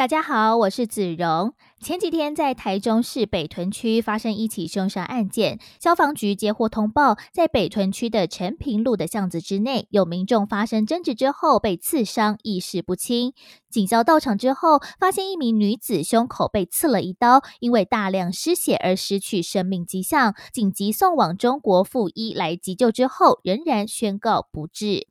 大家好，我是子荣。前几天在台中市北屯区发生一起凶杀案件，消防局接获通报，在北屯区的陈平路的巷子之内，有民众发生争执之后被刺伤，意识不清。警消到场之后，发现一名女子胸口被刺了一刀，因为大量失血而失去生命迹象，紧急送往中国附医来急救之后，仍然宣告不治。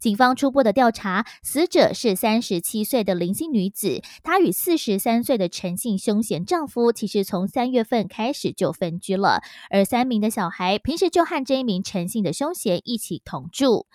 警方初步的调查，死者是三十七岁的林姓女子，她与四十三岁的陈姓凶嫌丈夫，其实从三月份开始就分居了，而三名的小孩平时就和这一名陈姓的凶嫌一起同住。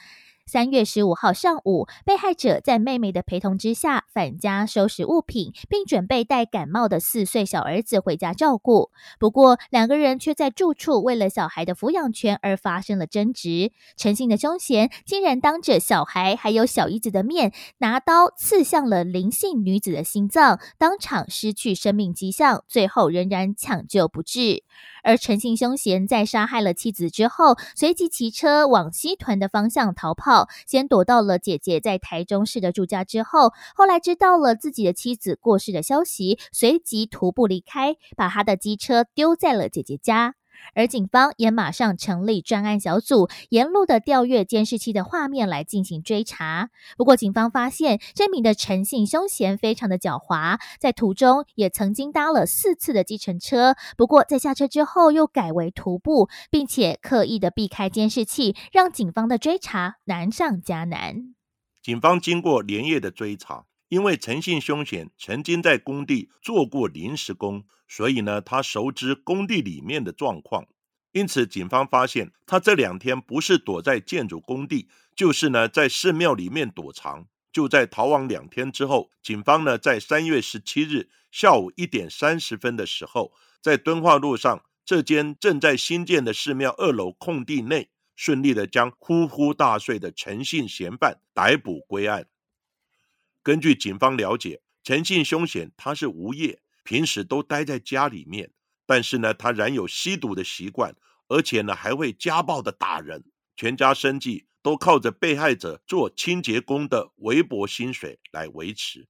三月十五号上午，被害者在妹妹的陪同之下返家收拾物品，并准备带感冒的四岁小儿子回家照顾。不过，两个人却在住处为了小孩的抚养权而发生了争执。陈姓的凶嫌竟然当着小孩还有小姨子的面，拿刀刺向了林姓女子的心脏，当场失去生命迹象，最后仍然抢救不治。而陈姓凶嫌在杀害了妻子之后，随即骑车往西屯的方向逃跑，先躲到了姐姐在台中市的住家，之后后来知道了自己的妻子过世的消息，随即徒步离开，把他的机车丢在了姐姐家。而警方也马上成立专案小组，沿路的调阅监视器的画面来进行追查。不过，警方发现这名的陈姓凶嫌非常的狡猾，在途中也曾经搭了四次的计程车，不过在下车之后又改为徒步，并且刻意的避开监视器，让警方的追查难上加难。警方经过连夜的追查。因为陈姓凶嫌曾经在工地做过临时工，所以呢，他熟知工地里面的状况。因此，警方发现他这两天不是躲在建筑工地，就是呢在寺庙里面躲藏。就在逃亡两天之后，警方呢在三月十七日下午一点三十分的时候，在敦化路上这间正在新建的寺庙二楼空地内，顺利的将呼呼大睡的陈姓嫌犯逮捕归案。根据警方了解，陈姓凶险他是无业，平时都待在家里面。但是呢，他染有吸毒的习惯，而且呢还会家暴的打人，全家生计都靠着被害者做清洁工的微薄薪水来维持。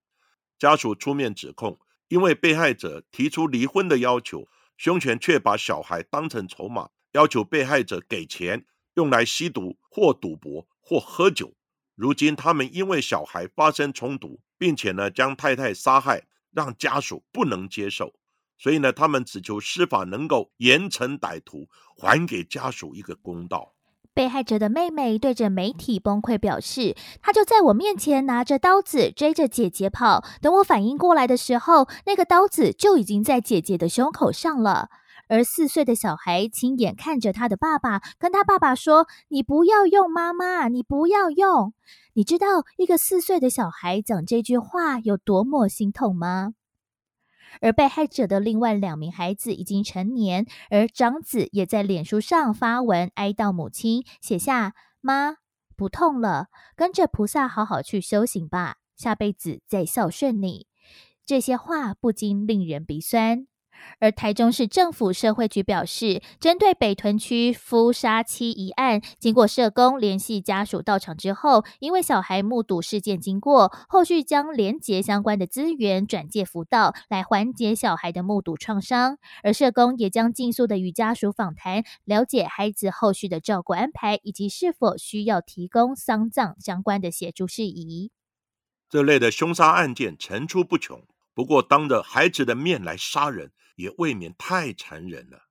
家属出面指控，因为被害者提出离婚的要求，凶权却把小孩当成筹码，要求被害者给钱用来吸毒或赌博或喝酒。如今他们因为小孩发生冲突，并且呢将太太杀害，让家属不能接受，所以呢他们只求司法能够严惩歹徒，还给家属一个公道。被害者的妹妹对着媒体崩溃表示：“她就在我面前拿着刀子追着姐姐跑，等我反应过来的时候，那个刀子就已经在姐姐的胸口上了。”而四岁的小孩亲眼看着他的爸爸跟他爸爸说：“你不要用，妈妈，你不要用。”你知道一个四岁的小孩讲这句话有多么心痛吗？而被害者的另外两名孩子已经成年，而长子也在脸书上发文哀悼母亲，写下：“妈，不痛了，跟着菩萨好好去修行吧，下辈子再孝顺你。”这些话不禁令人鼻酸。而台中市政府社会局表示，针对北屯区夫杀妻一案，经过社工联系家属到场之后，因为小孩目睹事件经过，后续将连结相关的资源转介辅导，来缓解小孩的目睹创伤。而社工也将尽速的与家属访谈，了解孩子后续的照顾安排，以及是否需要提供丧葬相关的协助事宜。这类的凶杀案件层出不穷，不过当着孩子的面来杀人。也未免太残忍了。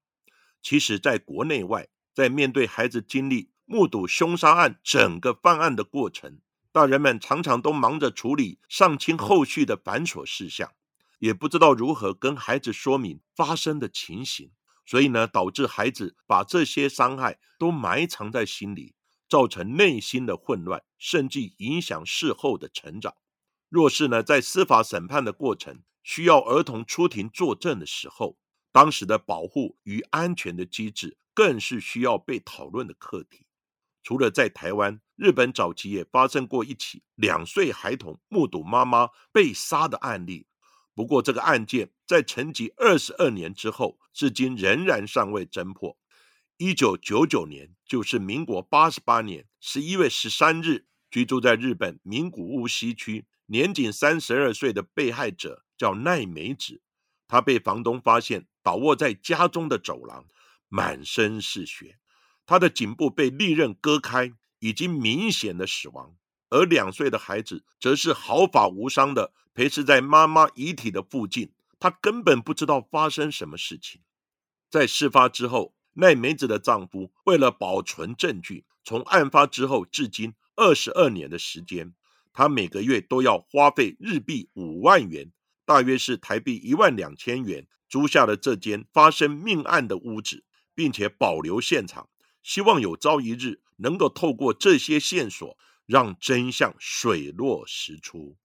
其实，在国内外，在面对孩子经历目睹凶杀案整个犯案的过程，大人们常常都忙着处理上清后续的繁琐事项，也不知道如何跟孩子说明发生的情形，所以呢，导致孩子把这些伤害都埋藏在心里，造成内心的混乱，甚至影响事后的成长。若是呢，在司法审判的过程需要儿童出庭作证的时候，当时的保护与安全的机制更是需要被讨论的课题。除了在台湾，日本早期也发生过一起两岁孩童目睹妈妈被杀的案例。不过，这个案件在沉寂二十二年之后，至今仍然尚未侦破。一九九九年，就是民国八十八年十一月十三日，居住在日本名古屋西区、年仅三十二岁的被害者叫奈美子，她被房东发现倒卧在家中的走廊，满身是血，她的颈部被利刃割开，已经明显的死亡。而两岁的孩子则是毫发无伤的陪侍在妈妈遗体的附近，他根本不知道发生什么事情。在事发之后，奈美子的丈夫为了保存证据，从案发之后至今二十二年的时间，他每个月都要花费日币五万元，大约是台币一万两千元，租下了这间发生命案的屋子，并且保留现场，希望有朝一日能够透过这些线索。让真相水落石出。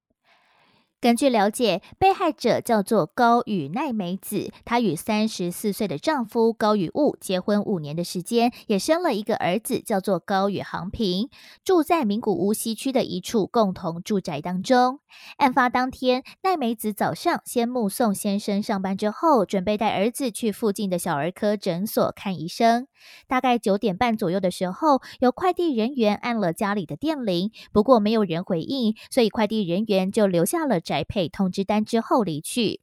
根据了解，被害者叫做高宇奈美子，她与三十四岁的丈夫高宇悟结婚五年的时间，也生了一个儿子，叫做高宇航平，住在名古屋西区的一处共同住宅当中。案发当天，奈美子早上先目送先生上班之后，准备带儿子去附近的小儿科诊所看医生。大概九点半左右的时候，有快递人员按了家里的电铃，不过没有人回应，所以快递人员就留下了宅配通知单之后离去。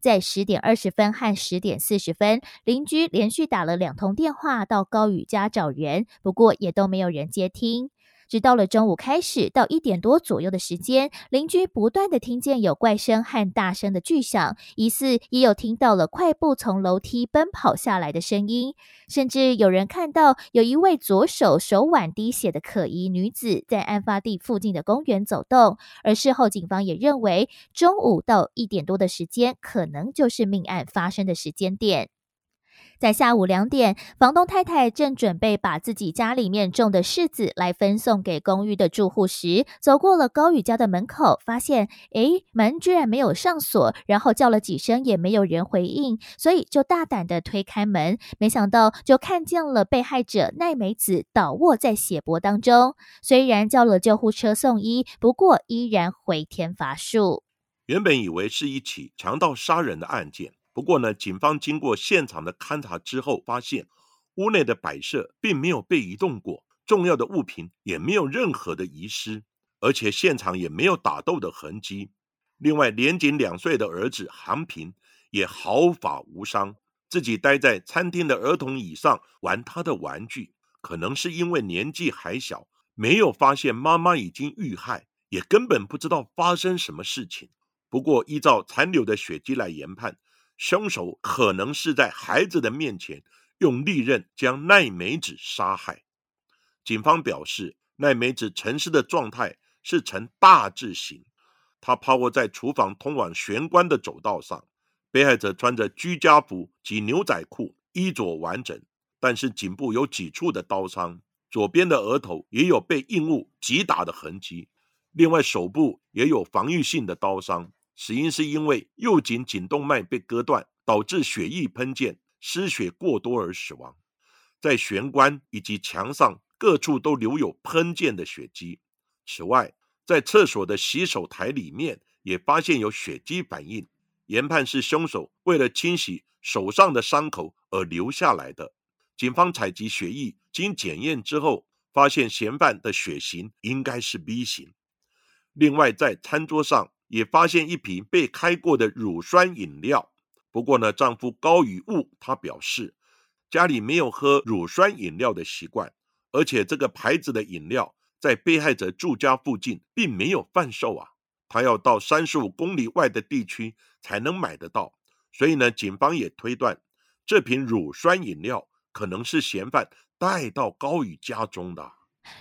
在十点二十分和十点四十分，邻居连续打了两通电话到高宇家找人，不过也都没有人接听。直到了中午开始，到一点多左右的时间，邻居不断的听见有怪声和大声的巨响，疑似也有听到了快步从楼梯奔跑下来的声音，甚至有人看到有一位左手手腕滴血的可疑女子在案发地附近的公园走动。而事后警方也认为，中午到一点多的时间，可能就是命案发生的时间点。在下午两点，房东太太正准备把自己家里面种的柿子来分送给公寓的住户时，走过了高宇家的门口，发现诶门居然没有上锁，然后叫了几声也没有人回应，所以就大胆的推开门，没想到就看见了被害者奈美子倒卧在血泊当中。虽然叫了救护车送医，不过依然回天乏术。原本以为是一起强盗杀人的案件。不过呢，警方经过现场的勘查之后，发现屋内的摆设并没有被移动过，重要的物品也没有任何的遗失，而且现场也没有打斗的痕迹。另外，年仅两岁的儿子韩平也毫发无伤，自己待在餐厅的儿童椅上玩他的玩具，可能是因为年纪还小，没有发现妈妈已经遇害，也根本不知道发生什么事情。不过，依照残留的血迹来研判。凶手可能是在孩子的面前用利刃将奈美子杀害。警方表示，奈美子沉尸的状态是呈大字形，她趴卧在厨房通往玄关的走道上。被害者穿着居家服及牛仔裤，衣着完整，但是颈部有几处的刀伤，左边的额头也有被硬物击打的痕迹，另外手部也有防御性的刀伤。死因是因为右颈颈动脉被割断，导致血液喷溅、失血过多而死亡。在玄关以及墙上各处都留有喷溅的血迹。此外，在厕所的洗手台里面也发现有血迹反应，研判是凶手为了清洗手上的伤口而留下来的。警方采集血液，经检验之后，发现嫌犯的血型应该是 B 型。另外，在餐桌上。也发现一瓶被开过的乳酸饮料，不过呢，丈夫高宇悟他表示，家里没有喝乳酸饮料的习惯，而且这个牌子的饮料在被害者住家附近并没有贩售啊，他要到三十五公里外的地区才能买得到，所以呢，警方也推断这瓶乳酸饮料可能是嫌犯带到高宇家中的。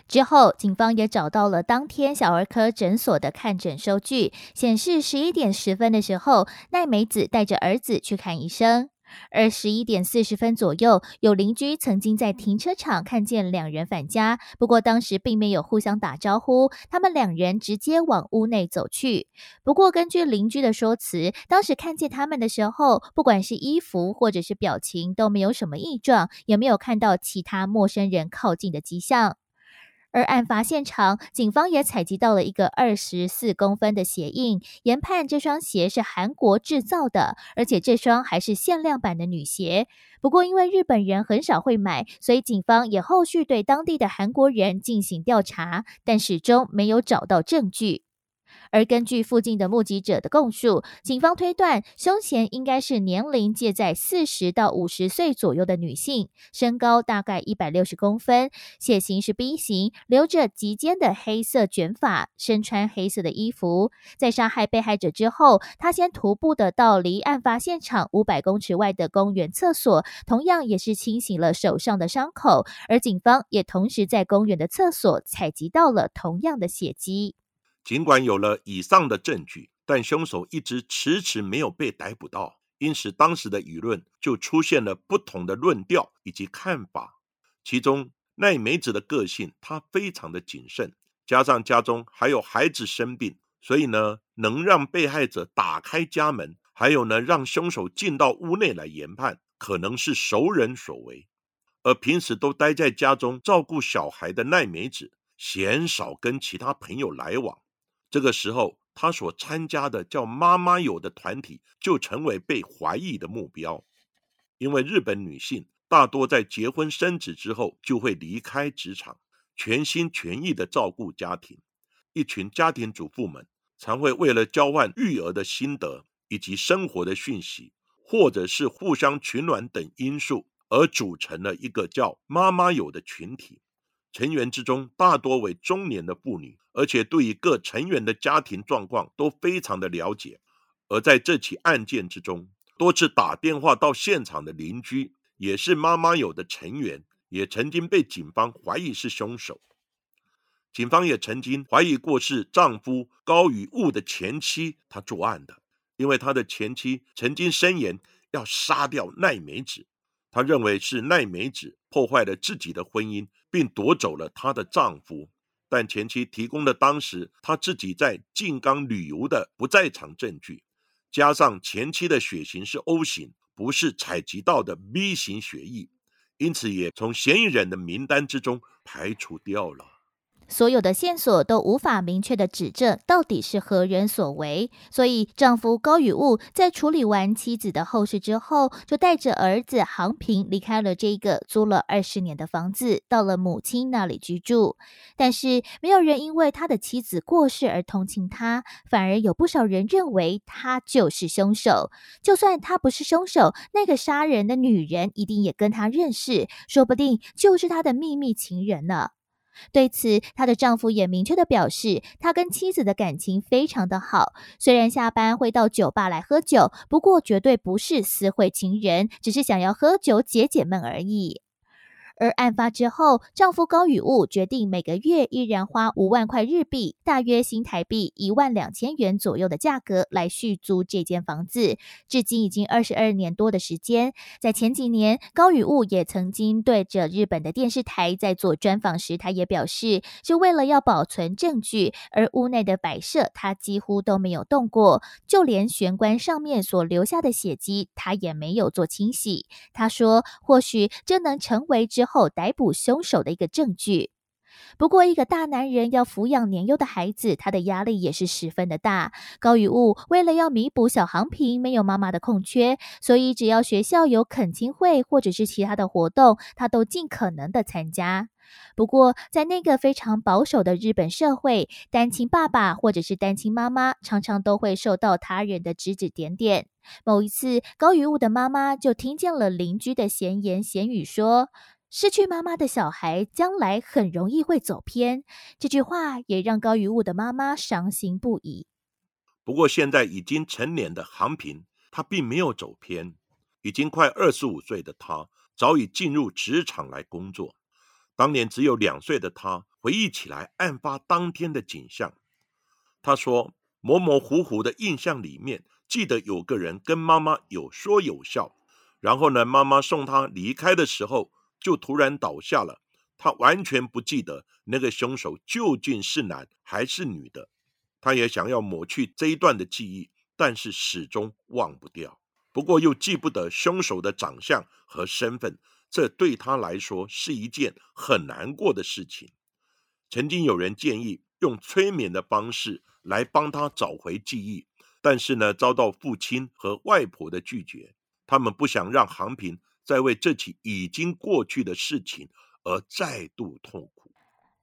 之后，警方也找到了当天小儿科诊所的看诊收据，显示十一点十分的时候，奈美子带着儿子去看医生。而十一点四十分左右，有邻居曾经在停车场看见两人返家，不过当时并没有互相打招呼，他们两人直接往屋内走去。不过根据邻居的说辞，当时看见他们的时候，不管是衣服或者是表情都没有什么异状，也没有看到其他陌生人靠近的迹象。而案发现场，警方也采集到了一个二十四公分的鞋印，研判这双鞋是韩国制造的，而且这双还是限量版的女鞋。不过，因为日本人很少会买，所以警方也后续对当地的韩国人进行调查，但始终没有找到证据。而根据附近的目击者的供述，警方推断凶嫌应该是年龄介在四十到五十岁左右的女性，身高大概一百六十公分，血型是 B 型，留着及肩的黑色卷发，身穿黑色的衣服。在杀害被害者之后，他先徒步的到离案发现场五百公尺外的公园厕所，同样也是清洗了手上的伤口。而警方也同时在公园的厕所采集到了同样的血迹。尽管有了以上的证据，但凶手一直迟迟没有被逮捕到，因此当时的舆论就出现了不同的论调以及看法。其中，奈美子的个性，她非常的谨慎，加上家中还有孩子生病，所以呢，能让被害者打开家门，还有呢，让凶手进到屋内来研判，可能是熟人所为。而平时都待在家中照顾小孩的奈美子，鲜少跟其他朋友来往。这个时候，他所参加的叫“妈妈友”的团体就成为被怀疑的目标，因为日本女性大多在结婚生子之后就会离开职场，全心全意的照顾家庭。一群家庭主妇们常会为了交换育儿的心得以及生活的讯息，或者是互相取暖等因素，而组成了一个叫“妈妈友”的群体。成员之中大多为中年的妇女，而且对于各成员的家庭状况都非常的了解。而在这起案件之中，多次打电话到现场的邻居，也是妈妈友的成员，也曾经被警方怀疑是凶手。警方也曾经怀疑过是丈夫高宇物的前妻他作案的，因为他的前妻曾经声言要杀掉奈美子。他认为是奈美子破坏了自己的婚姻，并夺走了她的丈夫，但前妻提供了当时她自己在静冈旅游的不在场证据，加上前妻的血型是 O 型，不是采集到的 B 型血液，因此也从嫌疑人的名单之中排除掉了。所有的线索都无法明确的指证到底是何人所为，所以丈夫高宇物在处理完妻子的后事之后，就带着儿子航平离开了这个租了二十年的房子，到了母亲那里居住。但是没有人因为他的妻子过世而同情他，反而有不少人认为他就是凶手。就算他不是凶手，那个杀人的女人一定也跟他认识，说不定就是他的秘密情人呢。对此，她的丈夫也明确的表示，他跟妻子的感情非常的好。虽然下班会到酒吧来喝酒，不过绝对不是私会情人，只是想要喝酒解解闷而已。而案发之后，丈夫高宇物决定每个月依然花五万块日币，大约新台币一万两千元左右的价格来续租这间房子。至今已经二十二年多的时间。在前几年，高宇物也曾经对着日本的电视台在做专访时，他也表示是为了要保存证据，而屋内的摆设他几乎都没有动过，就连玄关上面所留下的血迹，他也没有做清洗。他说，或许这能成为之。后后逮捕凶手的一个证据。不过，一个大男人要抚养年幼的孩子，他的压力也是十分的大。高雨雾为了要弥补小航平没有妈妈的空缺，所以只要学校有恳亲会或者是其他的活动，他都尽可能的参加。不过，在那个非常保守的日本社会，单亲爸爸或者是单亲妈妈常常都会受到他人的指指点点。某一次，高雨雾的妈妈就听见了邻居的闲言闲语，说。失去妈妈的小孩，将来很容易会走偏。这句话也让高于物的妈妈伤心不已。不过，现在已经成年的航平，他并没有走偏。已经快二十五岁的他，早已进入职场来工作。当年只有两岁的他，回忆起来案发当天的景象。他说：“模模糊糊的印象里面，记得有个人跟妈妈有说有笑。”然后呢，妈妈送他离开的时候就突然倒下了，他完全不记得那个凶手究竟是男还是女的。他也想要抹去这一段的记忆，但是始终忘不掉。不过又记不得凶手的长相和身份，这对他来说是一件很难过的事情。曾经有人建议用催眠的方式来帮他找回记忆，但是呢，遭到父亲和外婆的拒绝。他们不想让杭平在为这起已经过去的事情而再度痛苦。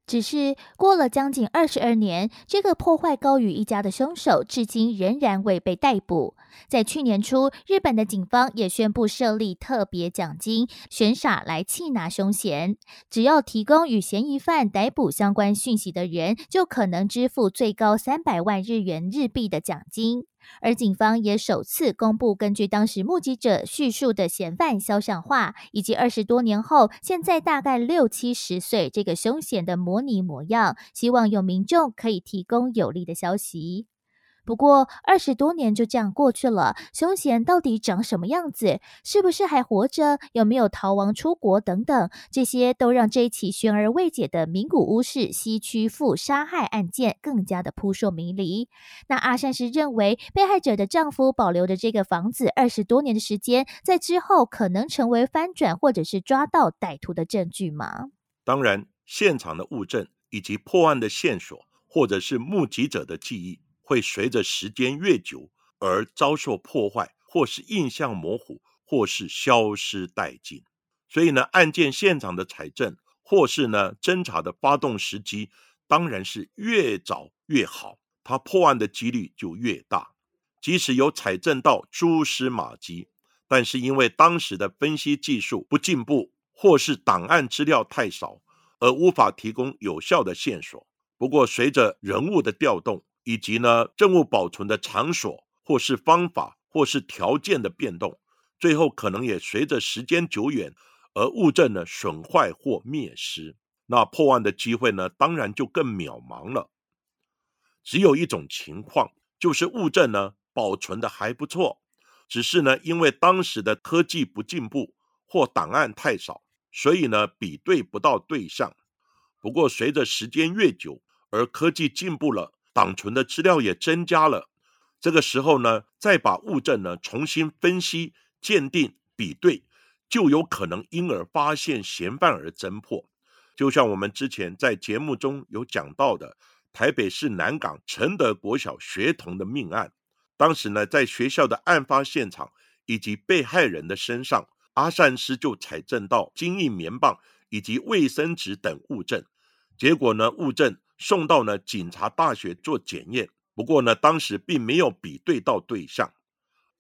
只是过了将近二十二年，这个破坏高宇一家的凶手至今仍然未被逮捕。在去年初，日本的警方也宣布设立特别奖金，悬赏来缉拿凶嫌。只要提供与嫌疑犯逮捕相关讯息的人，就可能支付最高三百万日元日币的奖金。而警方也首次公布根据当时目击者叙述的嫌犯肖像画，以及二十多年后现在大概六七十岁这个凶险的模拟模样，希望有民众可以提供有力的消息。不过二十多年就这样过去了，凶险到底长什么样子？是不是还活着？有没有逃亡出国？等等，这些都让这一起悬而未解的名古屋市西区妇杀害案件更加的扑朔迷离。那阿善是认为，被害者的丈夫保留的这个房子二十多年的时间，在之后可能成为翻转或者是抓到歹徒的证据吗？当然，现场的物证以及破案的线索，或者是目击者的记忆。会随着时间越久而遭受破坏，或是印象模糊，或是消失殆尽。所以呢，案件现场的采证，或是呢侦查的发动时机，当然是越早越好，它破案的几率就越大。即使有采证到蛛丝马迹，但是因为当时的分析技术不进步，或是档案资料太少，而无法提供有效的线索。不过，随着人物的调动，以及呢，证物保存的场所，或是方法，或是条件的变动，最后可能也随着时间久远而物证呢损坏或灭失，那破案的机会呢，当然就更渺茫了。只有一种情况，就是物证呢保存的还不错，只是呢因为当时的科技不进步或档案太少，所以呢比对不到对象。不过随着时间越久，而科技进步了。档存的资料也增加了，这个时候呢，再把物证呢重新分析、鉴定、比对，就有可能因而发现嫌犯而侦破。就像我们之前在节目中有讲到的，台北市南港承德国小学童的命案，当时呢，在学校的案发现场以及被害人的身上，阿善师就采证到精印棉棒以及卫生纸等物证，结果呢，物证。送到呢警察大学做检验，不过呢当时并没有比对到对象。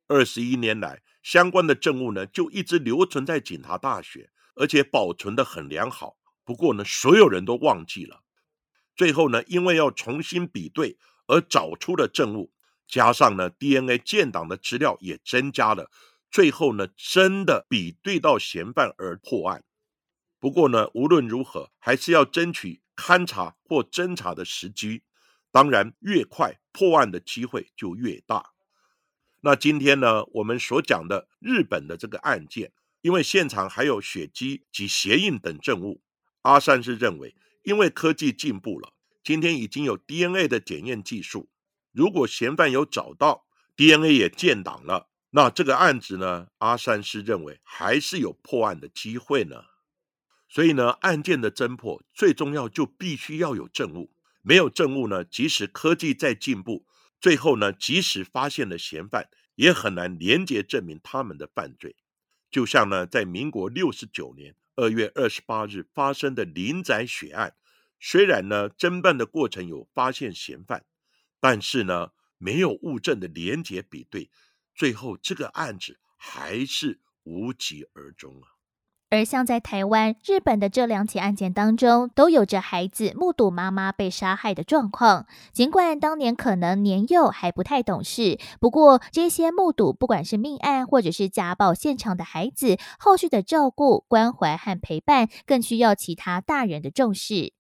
二十一年来，相关的证物呢就一直留存在警察大学，而且保存的很良好。不过呢，所有人都忘记了。最后呢，因为要重新比对而找出了证物，加上呢 DNA 建档的资料也增加了，最后呢真的比对到嫌犯而破案。不过呢，无论如何，还是要争取。勘查或侦查的时机，当然越快，破案的机会就越大。那今天呢，我们所讲的日本的这个案件，因为现场还有血迹及鞋印等证物，阿三是认为，因为科技进步了，今天已经有 DNA 的检验技术，如果嫌犯有找到 DNA 也建档了，那这个案子呢，阿三是认为还是有破案的机会呢。所以呢，案件的侦破最重要就必须要有证物，没有证物呢，即使科技再进步，最后呢，即使发现了嫌犯，也很难连结证明他们的犯罪。就像呢，在民国六十九年二月二十八日发生的林宅血案，虽然呢，侦办的过程有发现嫌犯，但是呢，没有物证的连结比对，最后这个案子还是无疾而终啊。而像在台湾、日本的这两起案件当中，都有着孩子目睹妈妈被杀害的状况。尽管当年可能年幼还不太懂事，不过这些目睹不管是命案或者是家暴现场的孩子，后续的照顾、关怀和陪伴，更需要其他大人的重视。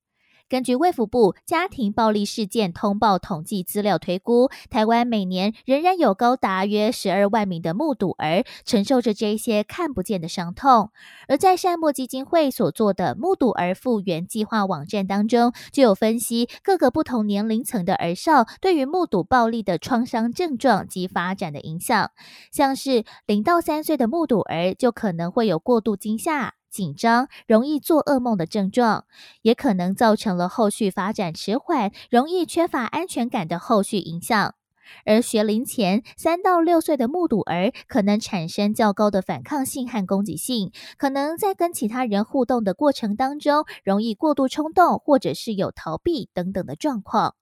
根据卫福部家庭暴力事件通报统计资料推估，台湾每年仍然有高达约十二万名的目睹儿承受着这些看不见的伤痛。而在善莫基金会所做的目睹儿复原计划网站当中，就有分析各个不同年龄层的儿少对于目睹暴力的创伤症状及发展的影响。像是零到三岁的目睹儿，就可能会有过度惊吓。紧张、容易做噩梦的症状，也可能造成了后续发展迟缓、容易缺乏安全感的后续影响。而学龄前三到六岁的目睹儿，可能产生较高的反抗性和攻击性，可能在跟其他人互动的过程当中，容易过度冲动，或者是有逃避等等的状况。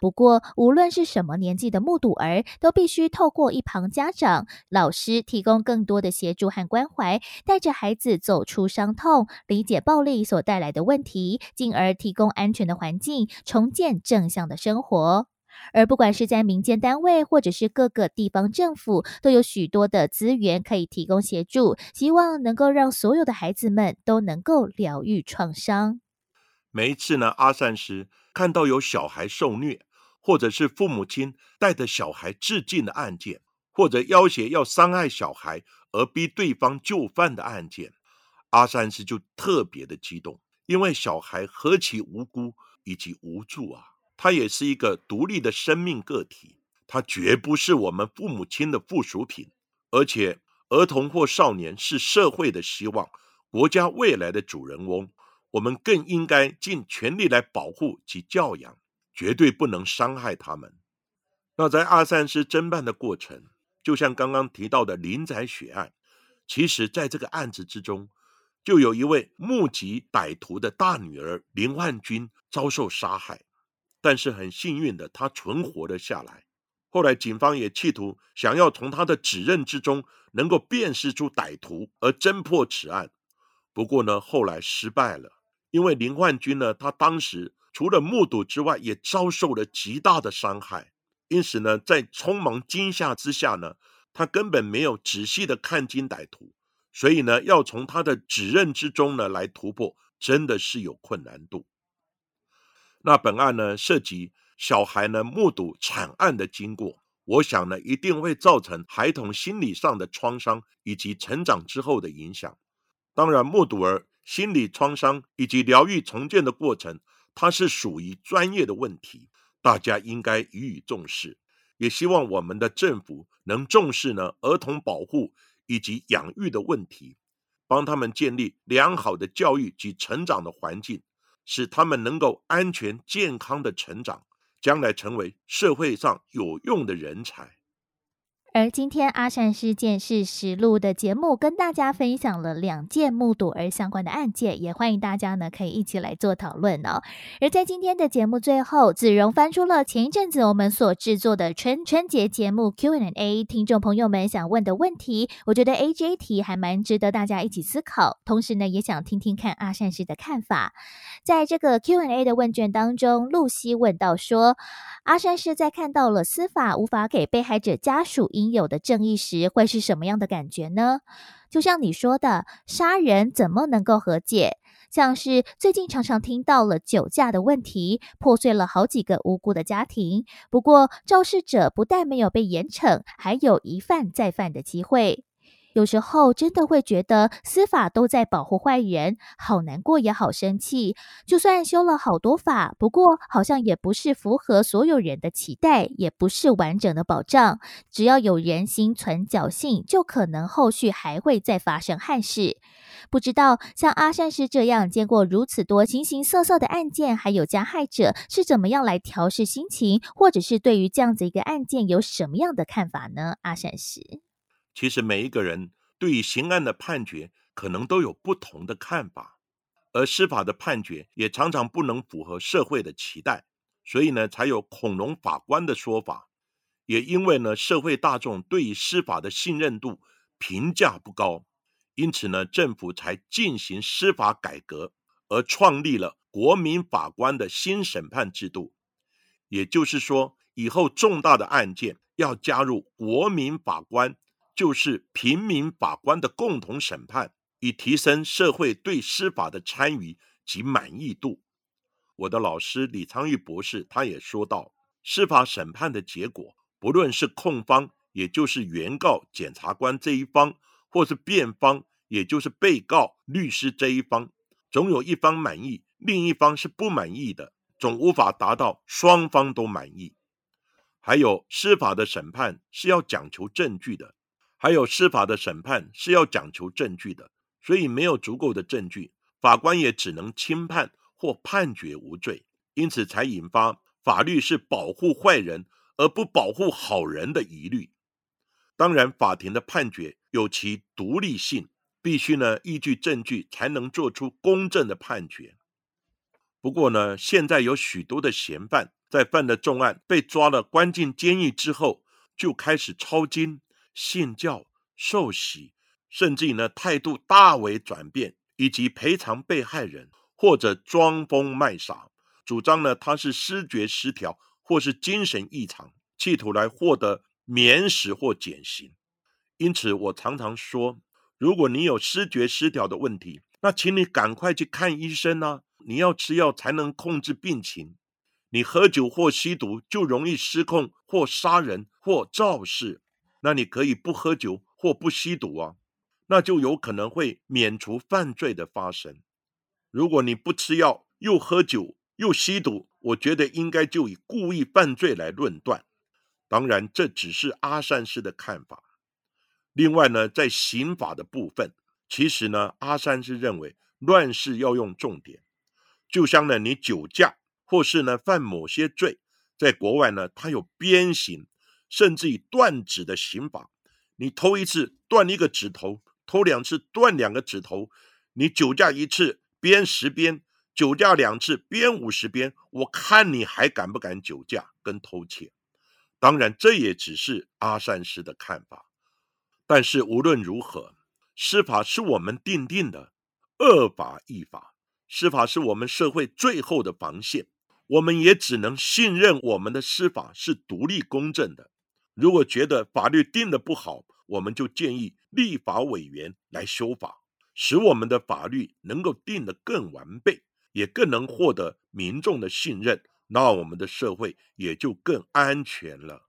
不过，无论是什么年纪的目睹儿，都必须透过一旁家长、老师提供更多的协助和关怀，带着孩子走出伤痛，理解暴力所带来的问题，进而提供安全的环境，重建正向的生活。而不管是在民间单位，或者是各个地方政府，都有许多的资源可以提供协助，希望能够让所有的孩子们都能够疗愈创伤。每一次呢，阿善师。看到有小孩受虐，或者是父母亲带着小孩致敬的案件，或者要挟要伤害小孩而逼对方就范的案件，阿三师就特别的激动，因为小孩何其无辜以及无助啊！他也是一个独立的生命个体，他绝不是我们父母亲的附属品，而且儿童或少年是社会的希望，国家未来的主人翁。我们更应该尽全力来保护及教养，绝对不能伤害他们。那在阿三师侦办的过程，就像刚刚提到的林宅血案，其实在这个案子之中，就有一位目击歹徒的大女儿林万君遭受杀害，但是很幸运的，她存活了下来。后来警方也企图想要从她的指认之中能够辨识出歹徒而侦破此案，不过呢，后来失败了。因为林焕君呢，他当时除了目睹之外，也遭受了极大的伤害，因此呢，在匆忙惊吓之下呢，他根本没有仔细的看清歹徒，所以呢，要从他的指认之中呢来突破，真的是有困难度。那本案呢，涉及小孩呢目睹惨案的经过，我想呢，一定会造成孩童心理上的创伤以及成长之后的影响。当然，目睹儿。心理创伤以及疗愈重建的过程，它是属于专业的问题，大家应该予以重视。也希望我们的政府能重视呢儿童保护以及养育的问题，帮他们建立良好的教育及成长的环境，使他们能够安全健康的成长，将来成为社会上有用的人才。而今天阿善事件是实录的节目，跟大家分享了两件目睹而相关的案件，也欢迎大家呢可以一起来做讨论哦。而在今天的节目最后，子荣翻出了前一阵子我们所制作的春春节节目 Q&A，听众朋友们想问的问题，我觉得 A J 题还蛮值得大家一起思考，同时呢也想听听看阿善师的看法。在这个 Q&A 的问卷当中，露西问到说，阿善师在看到了司法无法给被害者家属应有的正义时，会是什么样的感觉呢？就像你说的，杀人怎么能够和解？像是最近常常听到了酒驾的问题，破碎了好几个无辜的家庭。不过肇事者不但没有被严惩，还有一犯再犯的机会。有时候真的会觉得司法都在保护坏人，好难过也好生气。就算修了好多法，不过好像也不是符合所有人的期待，也不是完整的保障。只要有人心存侥幸，就可能后续还会再发生憾事。不知道像阿善师这样见过如此多形形色色的案件，还有加害者是怎么样来调试心情，或者是对于这样子一个案件有什么样的看法呢？阿善师。其实每一个人对于刑案的判决可能都有不同的看法，而司法的判决也常常不能符合社会的期待，所以呢，才有恐龙法官的说法。也因为呢，社会大众对于司法的信任度评价不高，因此呢，政府才进行司法改革，而创立了国民法官的新审判制度。也就是说，以后重大的案件要加入国民法官。就是平民法官的共同审判，以提升社会对司法的参与及满意度。我的老师李昌钰博士他也说到，司法审判的结果，不论是控方，也就是原告检察官这一方，或是辩方，也就是被告律师这一方，总有一方满意，另一方是不满意的，总无法达到双方都满意。还有司法的审判是要讲求证据的，还有司法的审判是要讲求证据的，所以没有足够的证据，法官也只能轻判或判决无罪，因此才引发法律是保护坏人而不保护好人的疑虑。当然，法庭的判决有其独立性，必须呢依据证据才能做出公正的判决。不过呢，现在有许多的嫌犯。在犯了重案、被抓了、关进监狱之后，就开始抄经、信教、受洗，甚至呢态度大为转变，以及赔偿被害人或者装疯卖傻，主张呢他是失觉失调或是精神异常，企图来获得免死或减刑。因此，我常常说，如果你有失觉失调的问题，那请你赶快去看医生啊！你要吃药才能控制病情。你喝酒或吸毒就容易失控，或杀人，或肇事。那你可以不喝酒或不吸毒啊，那就有可能会免除犯罪的发生。如果你不吃药，又喝酒又吸毒，我觉得应该就以故意犯罪来论断。当然，这只是阿善师的看法。另外呢，在刑法的部分，其实呢，阿三是认为乱世要用重点，就像呢，你酒驾。或是呢，犯某些罪，在国外呢，它有鞭刑，甚至以断指的刑法。你偷一次断一个指头，偷两次断两个指头。你酒驾一次鞭十鞭，酒驾两次鞭五十鞭。我看你还敢不敢酒驾跟偷窃？当然，这也只是阿善师的看法。但是无论如何，司法是我们定定的，恶法亦法，司法是我们社会最后的防线。我们也只能信任我们的司法是独立公正的。如果觉得法律定的不好，我们就建议立法委员来修法，使我们的法律能够定得更完备，也更能获得民众的信任，那我们的社会也就更安全了。